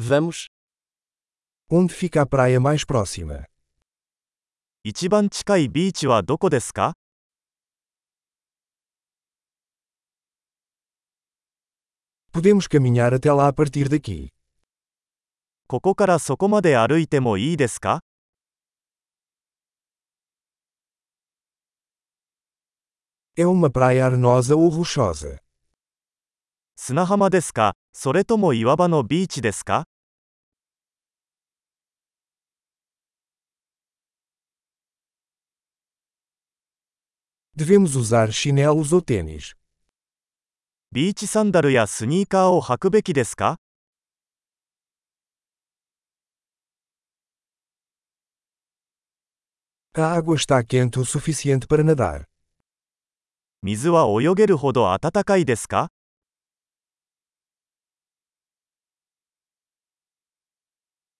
Vamos. Onde fica a praia mais próxima? 一番近いビーチはどこですか Podemos caminhar até lá a partir daqui. ここからそこまで歩いてもいいですか É uma praia arenosa ou rochosa? 砂浜ですかそれとも岩場のビーチですか Devemos usar chinelos ou tênis? ビーチサンダルやスニーカーを履くべきですか A água está quente o suficiente para nadar. 水は泳げるほど暖かいですか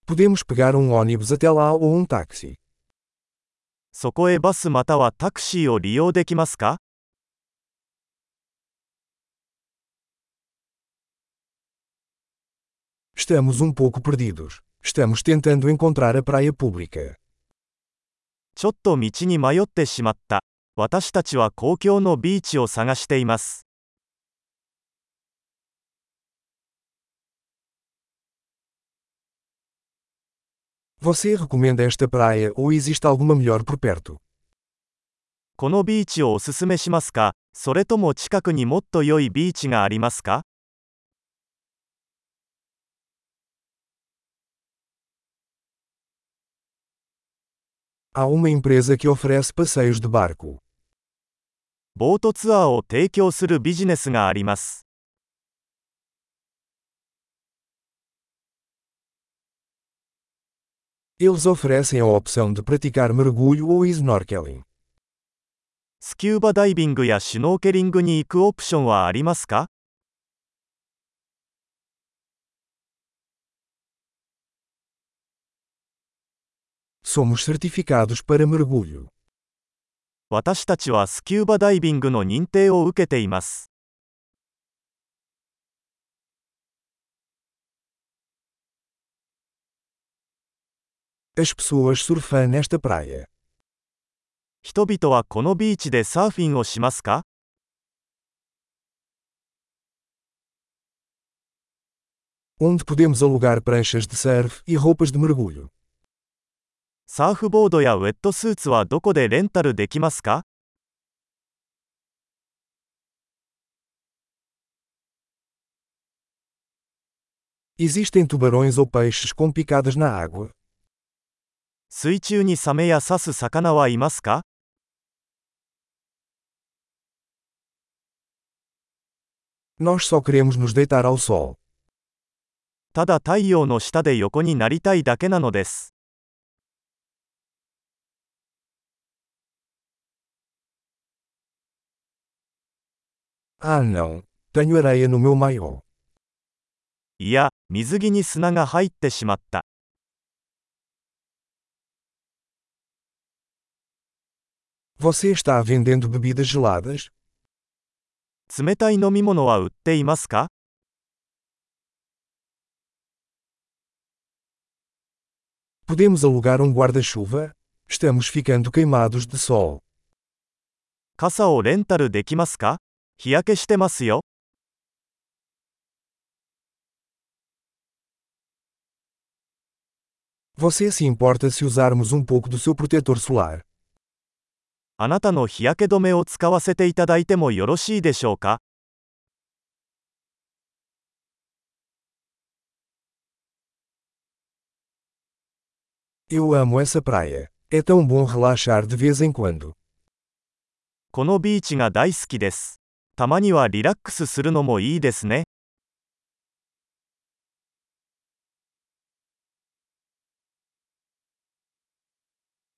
Podemos pegar um ônibus até lá ou um táxi. そこへバスまたはタクシーを利用できますか Estamos um pouco perdidos. Estamos tentando encontrar a praia pública. ちょっと道に迷ってしまった。私たちは公共のビーチを探しています。Você recomenda esta praia ou existe alguma melhor por perto? このビーチをおすすめしますかそれとも近くにもっと良いビーチがありますか Há uma empresa que oferece passeios de barco. ボートツアーを提供するビジネスがあります。 Eles oferecem a opção de praticar mergulho ou snorkeling. スキューバダイビングやシュノーケリングに行くオプションはありますか Somos certificados para mergulho. 私たちはスキューバダイビングの認定を受けています。 As pessoas surfam nesta praia. 人々はこのビーチでサーフィンをしますか Onde podemos alugar pranchas de surf e roupas de mergulho. サーフボードやウェットスーツはどこでレンタルできますか Existem tubarões ou peixes com picadas na água? 水中にサメや刺す魚はいますか Nós só queremos nos deitar ao sol. ただ太陽の下で横になりたいだけなのです。Ah não! Tenho areia no meu maiô. いや、水着に砂が入ってしまった。Você está vendendo bebidas geladas? 冷たい飲み物は売っていますか Podemos alugar um guarda-chuva? Estamos ficando queimados de sol. 傘をレンタルできますか日焼けしてますよ。 Você se importa se usarmos um pouco do seu protetor solar? あなたの日焼け止めを使わせていただいてもよろしいでしょうか？Eu amo essa praia. É tão bom relaxar de vez em quando. このビーチが大好きです。たまにはリラックスするのもいいですね。